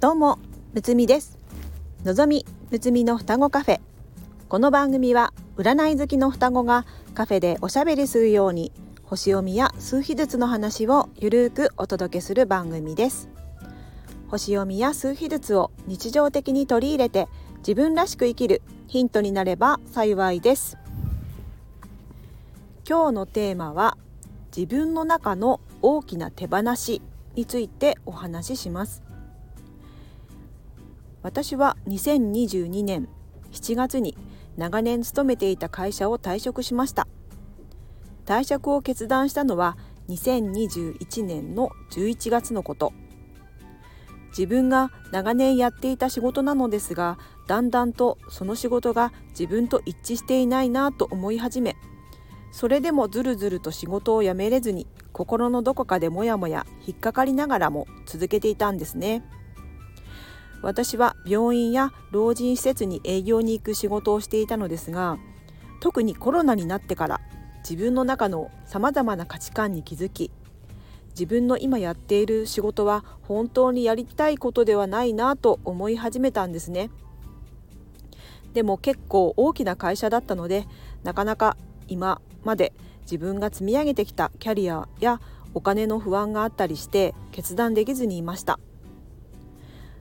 どうもむつみです。のぞみむつみの双子カフェ。この番組は占い好きの双子がカフェでおしゃべりするように星読みや数秘術の話をゆるーくお届けする番組です。星読みや数秘術を日常的に取り入れて自分らしく生きるヒントになれば幸いです。今日のテーマは自分の中の大きな手放しについてお話しします。私は2022年7月に長年勤めていた会社を退職しました。退職を決断したのは2021年の11月のこと。自分が長年やっていた仕事なのですがだんだんとその仕事が自分と一致していないなと思い始めそれでもずるずると仕事を辞めれずに心のどこかでもやもや引っかかりながらも続けていたんですね。私は病院や老人施設に営業に行く仕事をしていたのですが特にコロナになってから自分の中のさまざまな価値観に気づき自分の今やっている仕事は本当にやりたいことではないなと思い始めたんですね。でも結構大きな会社だったのでなかなか今まで自分が積み上げてきたキャリアやお金の不安があったりして決断できずにいました。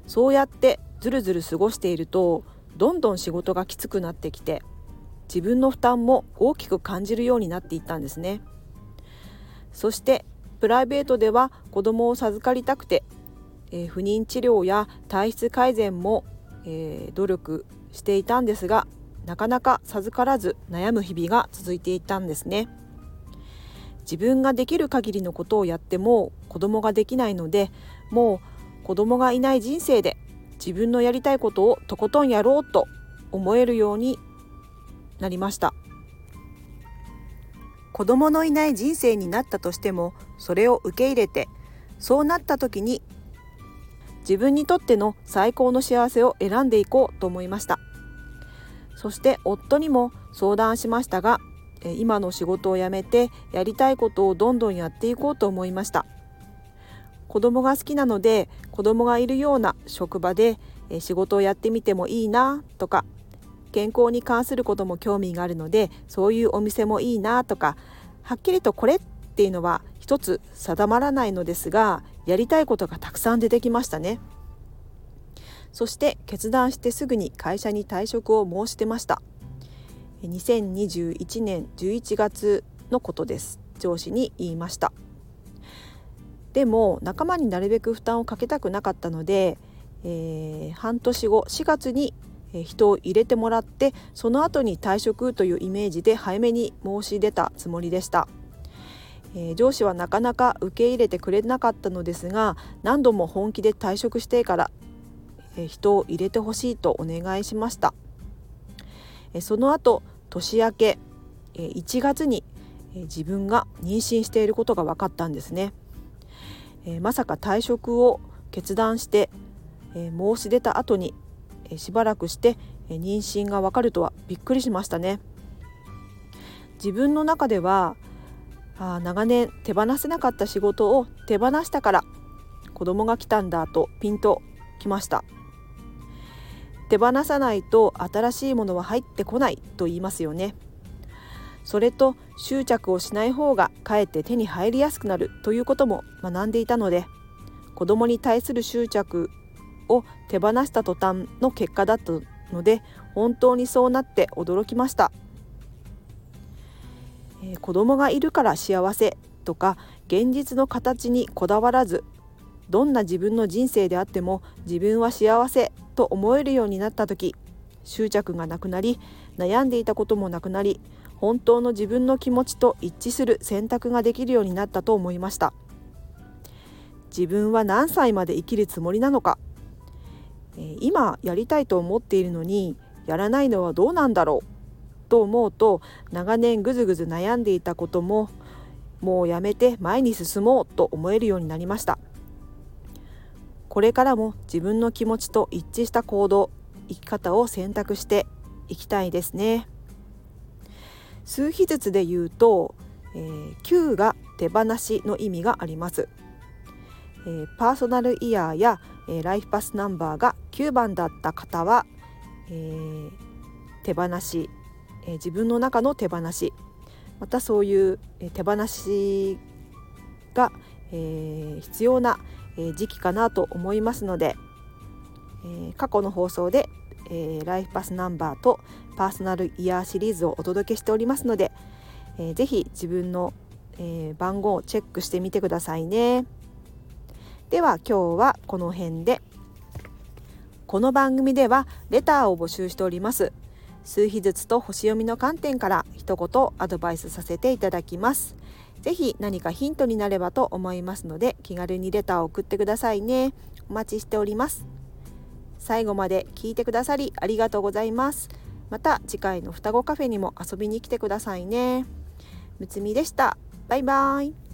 そうやってずるずる過ごしているとどんどん仕事がきつくなってきて自分の負担も大きく感じるようになっていったんですね。そしてプライベートでは子供を授かりたくて、えー、不妊治療や体質改善も、えー、努力していたんですがなかなか授からず悩む日々が続いていたんですね。自分ができる限りのことをやっても子供ができないのでもう子供がいない人生で自分のやりたいことをとことんやろうと思えるようになりました。子供のいない人生になったとしてもそれを受け入れてそうなった時に自分にとっての最高の幸せを選んでいこうと思いました。そして夫にも相談しましたが今の仕事を辞めてやりたいことをどんどんやっていこうと思いました。子供が好きなので子供がいるような職場で仕事をやってみてもいいなとか健康に関することも興味があるのでそういうお店もいいなとかはっきりとこれっていうのは一つ定まらないのですがやりたいことがたくさん出てきましたね。そして決断してすぐに会社に退職を申し出ました。2021年11月のことです。上司に言いました。でも仲間になるべく負担をかけたくなかったので、えー、半年後4月に人を入れてもらってその後に退職というイメージで早めに申し出たつもりでした、えー、上司はなかなか受け入れてくれなかったのですが何度も本気で退職してからえ人を入れてほしいとお願いしました。えその後年明けえ1月にえ自分が妊娠していることが分かったんですね。えまさか退職を決断してえ申し出た後にえしばらくしてえ妊娠が分かるとはびっくりしましたね。自分の中ではあ長年手放せなかった仕事を手放したから子供が来たんだとピンときました。手放さないと新しいものは入ってこないと言いますよね。それと執着をしない方がかえって手に入りやすくなるということも学んでいたので子供に対する執着を手放した途端の結果だったので本当にそうなって驚きました、えー、子供がいるから幸せとか現実の形にこだわらずどんな自分の人生であっても自分は幸せと思えるようになった時執着がなくなり悩んでいたこともなくなり本当の自分の気持ちと一致する選択ができるようになったと思いました。自分は何歳まで生きるつもりなのか。今やりたいと思っているのにやらないのはどうなんだろうと思うと長年ぐずぐず悩んでいたことももうやめて前に進もうと思えるようになりました。これからも自分の気持ちと一致した行動生き方を選択していきたいですね。数秘術で言うと、えー、9が手放しの意味があります、えー、パーソナルイヤーやえー、ライフパスナンバーが9番だった方は、えー、手放し、えー、自分の中の手放しまたそういう、え手放しが、え必要な、え時期かなと思いますので、え過去の放送で、えーライフパスナンバーとパーソナルイヤーシリーズをお届けしておりますので、えー、ぜひ自分の、え番号をチェックしてみてくださいね。では今日はこの辺で。この番組ではレターを募集しております。数日ずつと星読みの観点から一言アドバイスさせていただきます。ぜひ何かヒントになればと思いますので気軽にレターを送ってくださいね。お待ちしております。最後まで聞いてくださりありがとうございます。また次回の双子カフェにも遊びに来てくださいね。むつみでした。バイバイ。